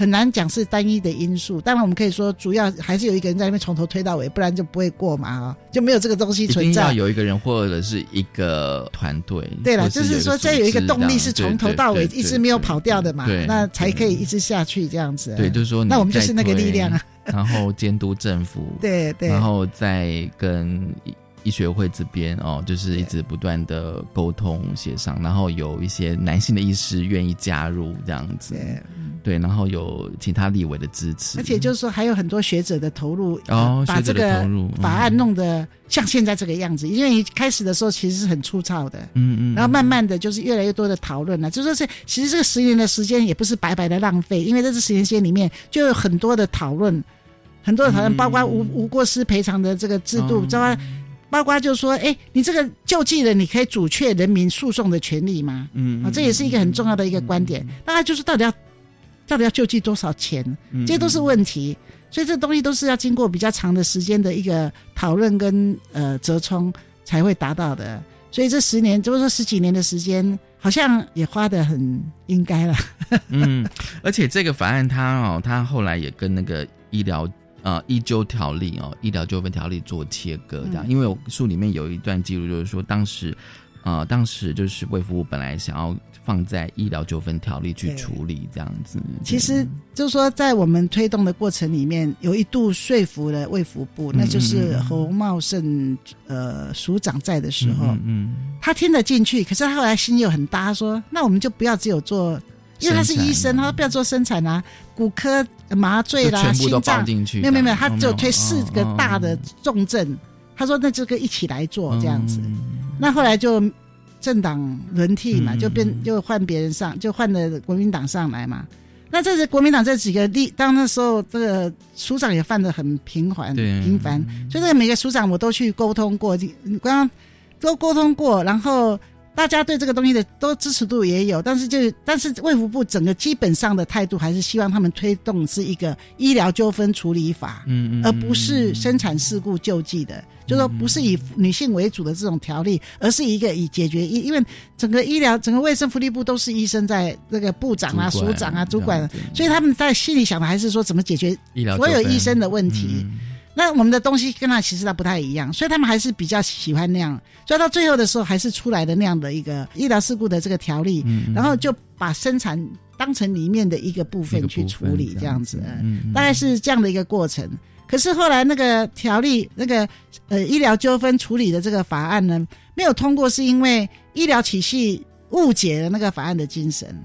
很难讲是单一的因素。当然我们可以说，主要还是有一个人在那边从头推到尾，不然就不会过嘛啊，就没有这个东西存在。一定要有一个人或者是一个团队。对了，就是说这有一个动力是从头到尾一直没有跑掉的嘛，那才可以一直下去这样子。对，就是说那我们就是那个力量啊。然后监督政府，对对，然后再跟医学会这边哦，就是一直不断的沟通协商，然后有一些男性的医师愿意加入这样子，对，然后有其他立委的支持，而且就是说还有很多学者的投入，哦，把这个法案弄得像现在这个样子，因为一开始的时候其实是很粗糙的，嗯嗯，然后慢慢的就是越来越多的讨论了，就说是其实这个十年的时间也不是白白的浪费，因为在这十年时间里面就有很多的讨论。很多的讨论，包括无无过失赔偿的这个制度，包括包括就是说，哎，你这个救济人，你可以阻却人民诉讼的权利吗？嗯，啊，这也是一个很重要的一个观点。那他就是到底要到底要救济多少钱，这些都是问题。所以这东西都是要经过比较长的时间的一个讨论跟呃折冲才会达到的。所以这十年，就是说十几年的时间，好像也花的很应该了。嗯，而且这个法案它哦，它后来也跟那个医疗。呃，医纠条例哦，医疗纠纷条例做切割这样，因为我书里面有一段记录，就是说当时，呃，当时就是卫福部本来想要放在医疗纠纷条例去处理这样子。其实就是说，在我们推动的过程里面，有一度说服了卫福部，那就是侯茂盛呃署长在的时候，嗯，他听得进去，可是他后来心又很大，他说：“那我们就不要只有做。”因为他是医生，他说不要做生产啊，骨科麻醉啦，心脏。没有没有没有，他就推四个大的重症，他说那这个一起来做这样子。那后来就政党轮替嘛，就变就换别人上，就换了国民党上来嘛。那这是国民党这几个例，当那时候这个署长也犯的很频繁频繁，所以那每个署长我都去沟通过，刚刚都沟通过，然后。大家对这个东西的都支持度也有，但是就但是卫福部整个基本上的态度还是希望他们推动是一个医疗纠纷处理法，嗯嗯，而不是生产事故救济的，就说不是以女性为主的这种条例，而是一个以解决医，因为整个医疗整个卫生福利部都是医生在那个部长啊、署长啊、主管，所以他们在心里想的还是说怎么解决所有医生的问题。那我们的东西跟他其实他不太一样，所以他们还是比较喜欢那样，所以到最后的时候还是出来的那样的一个医疗事故的这个条例，然后就把生产当成里面的一个部分去处理这样子，大概是这样的一个过程。可是后来那个条例那个呃医疗纠纷处理的这个法案呢没有通过，是因为医疗体系误解了那个法案的精神，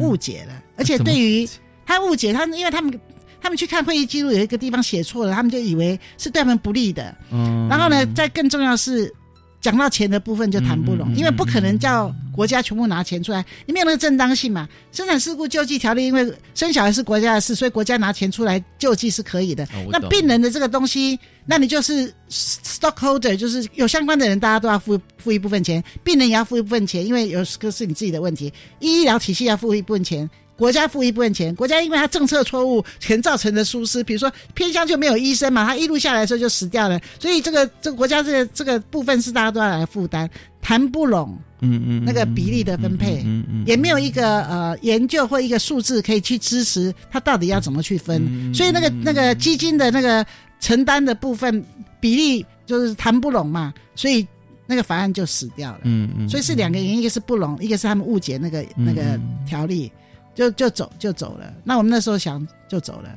误解了，而且对于他误解他，因为他们。他们去看会议记录，有一个地方写错了，他们就以为是对他们不利的。嗯，然后呢，再更重要是，讲到钱的部分就谈不拢，因为不可能叫国家全部拿钱出来，你没有那个正当性嘛。生产事故救济条例，因为生小孩是国家的事，所以国家拿钱出来救济是可以的。那病人的这个东西，那你就是 stockholder，就是有相关的人，大家都要付付一部分钱，病人也要付一部分钱，因为有个是你自己的问题，医疗体系要付一部分钱。国家付一部分钱，国家因为它政策错误全造成的疏失，比如说偏乡就没有医生嘛，他一路下来的时候就死掉了，所以这个这个国家这个这个部分是大家都要来负担，谈不拢，嗯嗯，那个比例的分配，嗯嗯，也没有一个呃研究或一个数字可以去支持它到底要怎么去分，所以那个那个基金的那个承担的部分比例就是谈不拢嘛，所以那个法案就死掉了，嗯嗯，所以是两个原因，一个是不拢，一个是他们误解那个那个条例。就就走就走了，那我们那时候想就走了，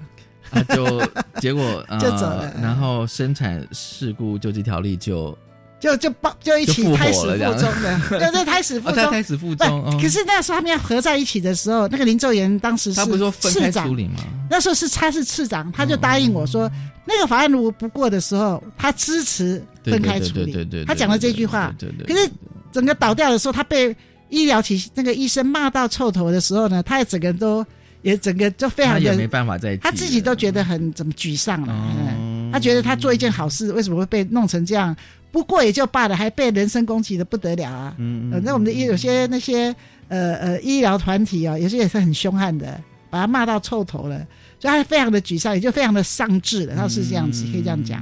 啊，就结果 就走了，然后生产事故救济条例就就就报就一起开始腹中的，对对，胎死腹中，胎死腹中。可是那时候他们要合在一起的时候，那个林奏言当时是市长吗？那时候是他是市长，他就答应我说，那个法案如果不过的时候，他支持分开处理。对对对，他讲了这句话。对对。可是整个倒掉的时候，他被。医疗体系那个医生骂到臭头的时候呢，他也整个都也整个就非常的，也没办法再，他自己都觉得很怎么沮丧了。嗯他觉得他做一件好事，为什么会被弄成这样？不过也就罢了，还被人身攻击的不得了啊！嗯嗯，那我们的医有些那些呃呃医疗团体啊，有些也是很凶悍的，把他骂到臭头了，所以他非常的沮丧，也就非常的丧志了。他是这样子，可以这样讲。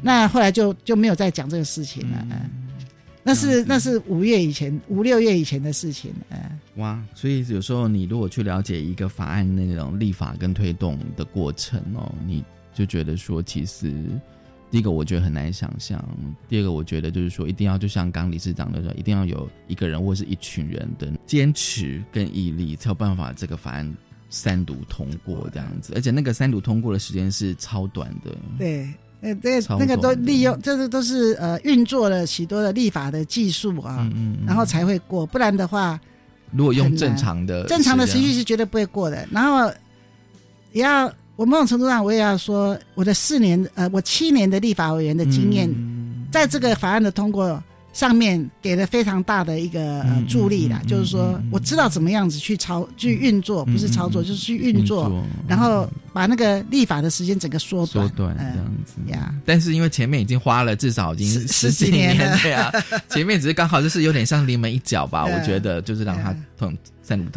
那后来就就没有再讲这个事情了。那是那是五月以前五六月以前的事情，哎，哇！所以有时候你如果去了解一个法案那种立法跟推动的过程哦，你就觉得说，其实第一个我觉得很难想象，第二个我觉得就是说，一定要就像刚理事长的说，一定要有一个人或是一群人的坚持跟毅力，才有办法这个法案三读通过这样子，而且那个三读通过的时间是超短的，对。呃，这那个都利用，这是都是呃运作了许多的立法的技术啊，然后才会过，不然的话，如果用正常的正常的程序是绝对不会过的。然后也要，我某种程度上我也要说，我的四年呃，我七年的立法委员的经验，在这个法案的通过。上面给了非常大的一个呃助力啦，就是说我知道怎么样子去操去运作，不是操作就是去运作，然后把那个立法的时间整个缩短，缩短这样子。呀。但是因为前面已经花了至少已经十几年了。呀，前面只是刚好就是有点像临门一脚吧，我觉得就是让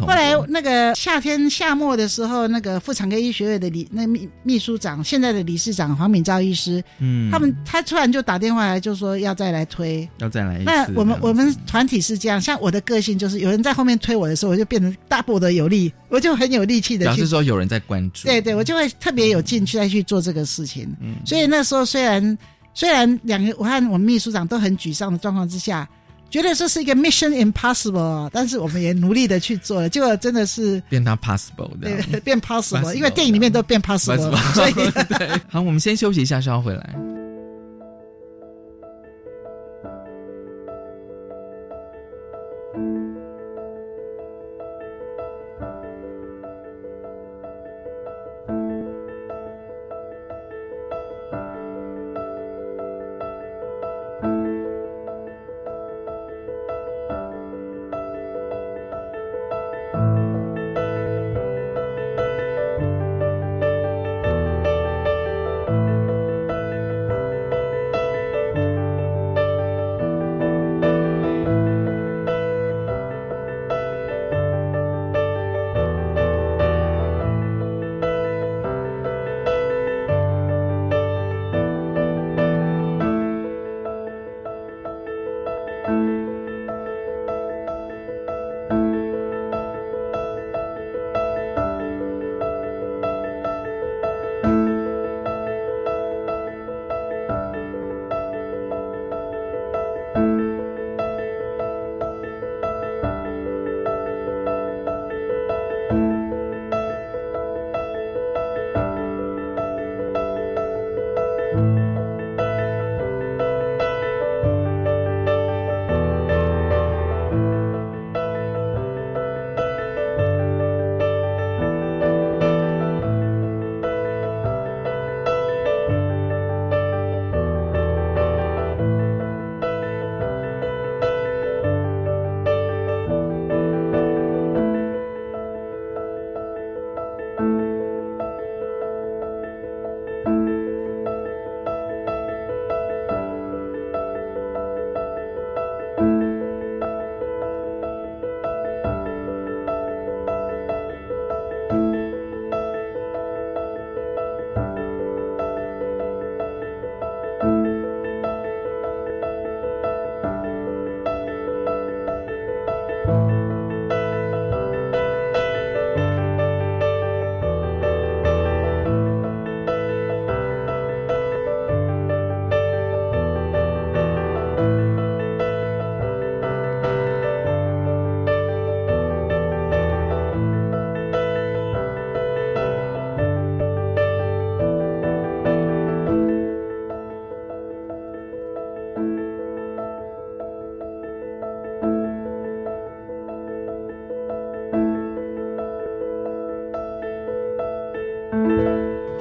后来那个夏天夏末的时候，那个妇产科医学院的理那秘秘书长，现在的理事长黄敏昭医师，嗯，他们他突然就打电话来，就说要再来推，要再来。那我们我们团体是这样，像我的个性就是有人在后面推我的时候，我就变成大步的有力，我就很有力气的。表示说有人在关注。对对，我就会特别有劲去再去做这个事情。嗯，所以那时候虽然虽然两个我和我们秘书长都很沮丧的状况之下。觉得这是一个 mission impossible，但是我们也努力的去做了，结果真的是变它 possible，对，变 possible，因为电影里面都变 possible，所以 好，我们先休息一下，稍后回来。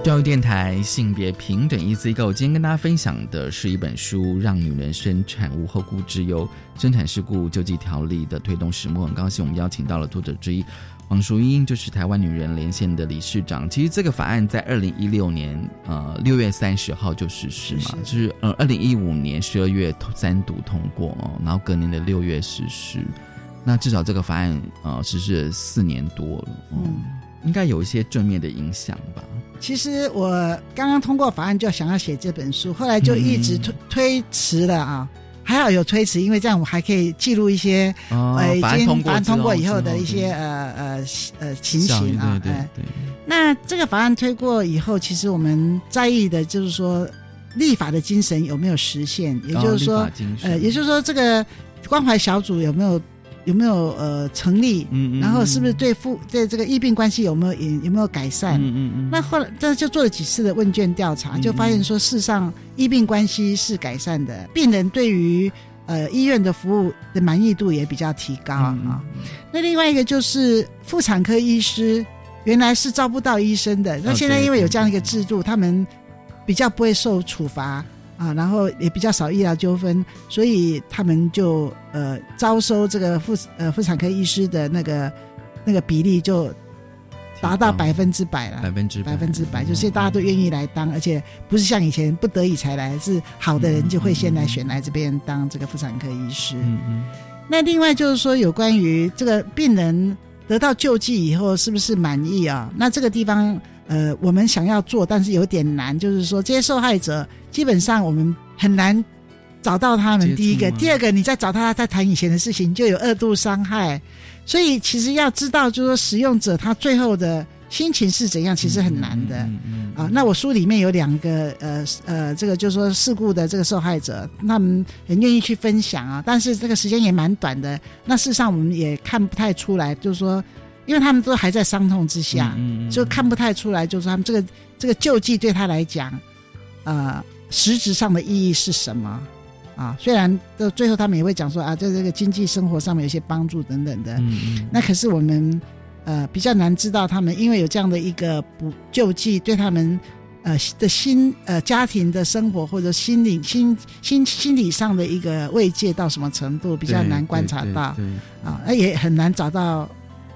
教育电台性别平等 Easy Go，今天跟大家分享的是一本书《让女人生产无后顾之忧：生产事故救济条例的推动始末》。很高兴我们邀请到了作者之一王淑英，就是台湾女人连线的理事长。其实这个法案在二零一六年呃六月三十号就实施嘛，就是呃二零一五年十二月三读通过哦，然后隔年的六月实施。那至少这个法案呃实施了四年多了，嗯，应该有一些正面的影响吧。其实我刚刚通过法案就想要写这本书，后来就一直推推迟了啊。还好有推迟，因为这样我还可以记录一些呃，已经法案通过以后的一些呃呃呃情形啊。对对。那这个法案推过以后，其实我们在意的就是说立法的精神有没有实现，也就是说呃，也就是说这个关怀小组有没有。有没有呃成立？嗯嗯，然后是不是对父对这个疫病关系有没有有有没有改善？嗯嗯嗯。那后来这就做了几次的问卷调查，就发现说，事实上疫病关系是改善的，病人对于呃医院的服务的满意度也比较提高啊。那另外一个就是妇产科医师原来是招不到医生的，那现在因为有这样一个制度，他们比较不会受处罚。啊，然后也比较少医疗纠纷，所以他们就呃招收这个妇呃妇产科医师的那个那个比例就达到百分之百了，百分之百分之百，就是大家都愿意来当，而且不是像以前不得已才来，是好的人就会先来选来这边当这个妇产科医师。嗯嗯。那另外就是说，有关于这个病人得到救济以后是不是满意啊？那这个地方。呃，我们想要做，但是有点难，就是说这些受害者基本上我们很难找到他们。第一个，第二个，你再找他再谈以前的事情，就有二度伤害。所以其实要知道，就是说使用者他最后的心情是怎样，其实很难的。啊，那我书里面有两个呃呃，这个就是说事故的这个受害者，他们很愿意去分享啊，但是这个时间也蛮短的。那事实上我们也看不太出来，就是说。因为他们都还在伤痛之下，就看不太出来，就是他们这个这个救济对他来讲，呃，实质上的意义是什么啊？虽然到最后他们也会讲说啊，在这个经济生活上面有些帮助等等的，那可是我们呃比较难知道他们因为有这样的一个补救济，对他们呃的心呃家庭的生活或者心理心心心理上的一个慰藉到什么程度，比较难观察到啊，那也很难找到。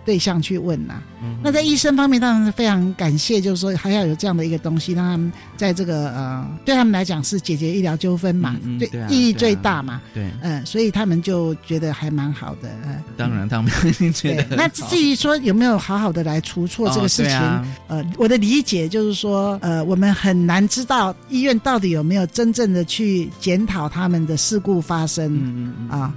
对象去问呐，那在医生方面当然是非常感谢，就是说还要有这样的一个东西，让他们在这个呃，对他们来讲是解决医疗纠纷嘛，对意义最大嘛，对，嗯，所以他们就觉得还蛮好的，嗯，当然他们觉得。那至于说有没有好好的来除错这个事情，呃，我的理解就是说，呃，我们很难知道医院到底有没有真正的去检讨他们的事故发生啊。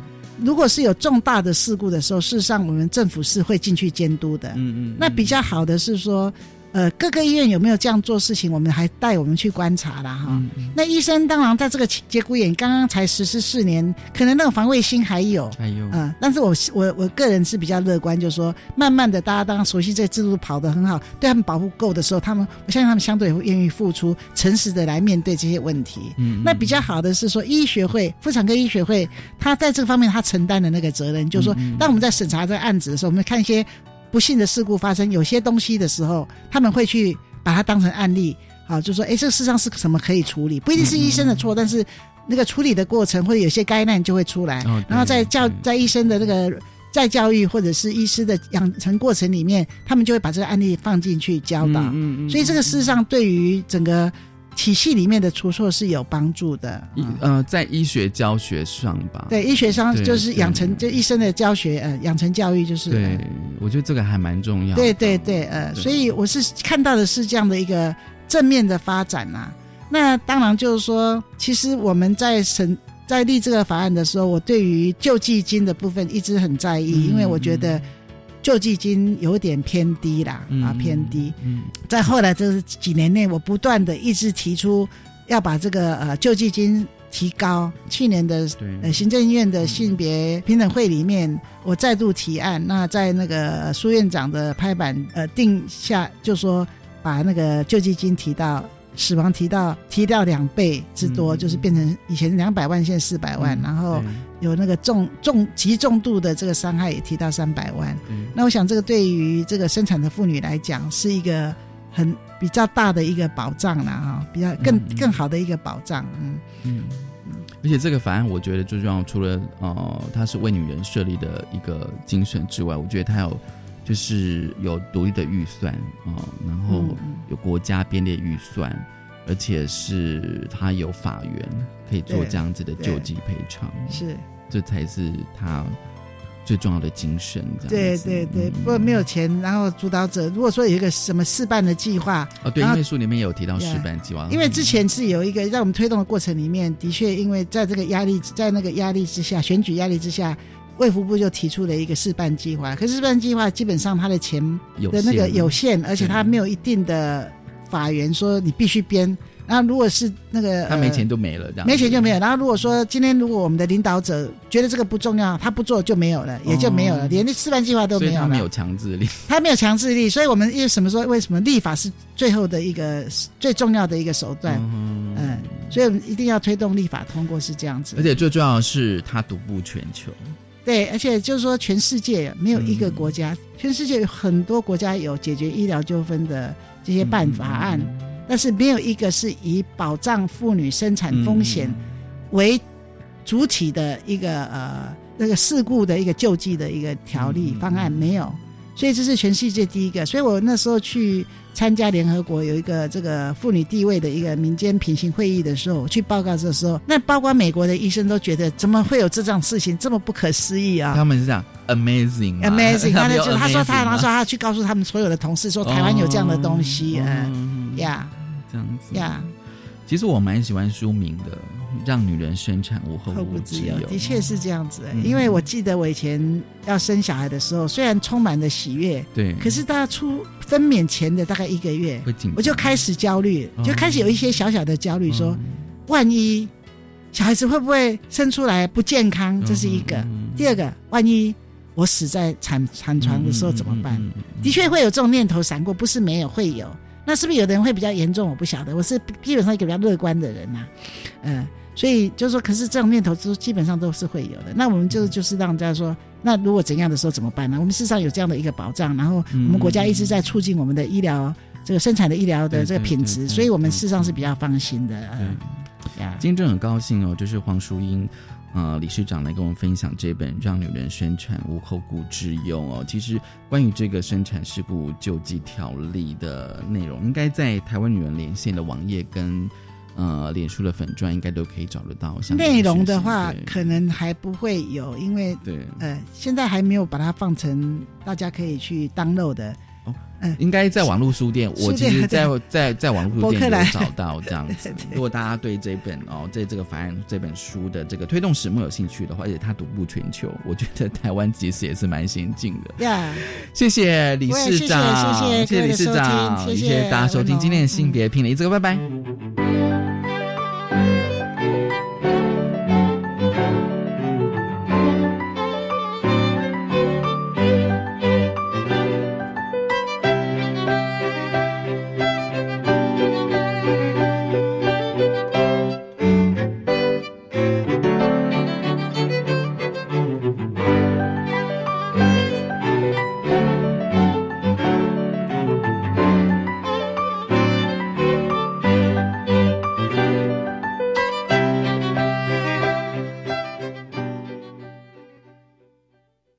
如果是有重大的事故的时候，事实上我们政府是会进去监督的。嗯嗯。那比较好的是说。呃，各个医院有没有这样做事情？我们还带我们去观察了哈。那医生当然在这个节骨眼，刚刚才实施四年，可能那个防卫心还有。还有。嗯，但是我我我个人是比较乐观，就是说，慢慢的，大家当熟悉这个制度，跑得很好，对他们保护够的时候，他们我相信他们相对会愿意付出，诚实的来面对这些问题。嗯。那比较好的是说，医学会妇产科医学会，他在这个方面他承担的那个责任，就是说，当我们在审查这个案子的时候，我们看一些。不幸的事故发生，有些东西的时候，他们会去把它当成案例，好，就说，哎，这个事实上是什么可以处理，不一定是医生的错，但是那个处理的过程或者有些灾难就会出来，然后在教在医生的那个在教育或者是医师的养成过程里面，他们就会把这个案例放进去教导，所以这个事实上对于整个。体系里面的出错是有帮助的，呃，在医学教学上吧。对，医学上就是养成就医生的教学，呃，养成教育就是。对，我觉得这个还蛮重要。对对对，呃，所以我是看到的是这样的一个正面的发展呐。那当然就是说，其实我们在审在立这个法案的时候，我对于救济金的部分一直很在意，因为我觉得。救济金有点偏低啦，啊，偏低。嗯，在后来这几年内，我不断的一直提出要把这个呃救济金提高。去年的呃行政院的性别平等会里面，我再度提案。那在那个苏院长的拍板呃定下，就说把那个救济金提到。死亡提到提掉两倍之多，就是变成以前两百万，现在四百万，然后有那个重重极重度的这个伤害也提到三百万。嗯。那我想这个对于这个生产的妇女来讲是一个很比较大的一个保障了哈，比较更更好的一个保障，嗯。嗯。而且这个法案，我觉得最重要，除了呃，它是为女人设立的一个精神之外，我觉得它有就是有独立的预算啊，然后有国家编列预算，而且是它有法源可以做这样子的救济赔偿，是，这才是他。最重要的精神，对对对，不过没有钱，然后主导者如果说有一个什么事办的计划，哦，对，因为书里面有提到事办计划，因为之前是有一个在我们推动的过程里面，的确因为在这个压力，在那个压力之下，选举压力之下，卫福部就提出了一个示办计划，可是示办计划基本上它的钱的那个有限，而且它没有一定的法源说你必须编。那如果是那个他没钱就没了，这样没钱就没有。然后如果说今天如果我们的领导者觉得这个不重要，他不做就没有了，也就没有了，连示范计划都没有了。他没有强制力，他没有强制力，所以我们因为什么说为什么立法是最后的一个最重要的一个手段？嗯，所以我们一定要推动立法通过是这样子。而且最重要的是，它独步全球。对，而且就是说，全世界没有一个国家，全世界有很多国家有解决医疗纠纷的这些办法案。但是没有一个是以保障妇女生产风险为主体的一个呃那个事故的一个救济的一个条例方案没有，所以这是全世界第一个。所以我那时候去参加联合国有一个这个妇女地位的一个民间平行会议的时候，去报告的时候，那包括美国的医生都觉得怎么会有这种事情这么不可思议啊？他们是这样 amazing，amazing，他就他说他他说他去告诉他们所有的同事说台湾有这样的东西，嗯。呀，这样子呀，其实我蛮喜欢书名的，《让女人生产无后顾之忧》。的确是这样子，因为我记得我以前要生小孩的时候，虽然充满了喜悦，对，可是大出分娩前的大概一个月，我就开始焦虑，就开始有一些小小的焦虑，说万一小孩子会不会生出来不健康？这是一个。第二个，万一我死在产产床的时候怎么办？的确会有这种念头闪过，不是没有，会有。那是不是有的人会比较严重？我不晓得。我是基本上一个比较乐观的人呐，嗯，所以就是说，可是这种念头都基本上都是会有的。那我们就就是让大家说，那如果怎样的时候怎么办呢？我们事实上有这样的一个保障，然后我们国家一直在促进我们的医疗这个生产的医疗的这个品质，所以我们事实上是比较放心的。嗯，今天真的很高兴哦，就是黄淑英。呃，理事长来跟我们分享这本《让女人生产无后顾之忧》哦。其实关于这个生产事故救济条例的内容，应该在台湾女人连线的网页跟呃脸书的粉钻应该都可以找得到。内容的话，可能还不会有，因为对呃，现在还没有把它放成大家可以去 download 的。应该在网络书店，我其实在在在网络书店有找到这样子。如果大家对这本哦，在这个法案这本书的这个推动史目有兴趣的话，而且它独步全球，我觉得台湾其实也是蛮先进的。呀，谢谢理事长，谢谢谢谢理事长，谢谢大家收听今天的性别拼了一这个，拜拜。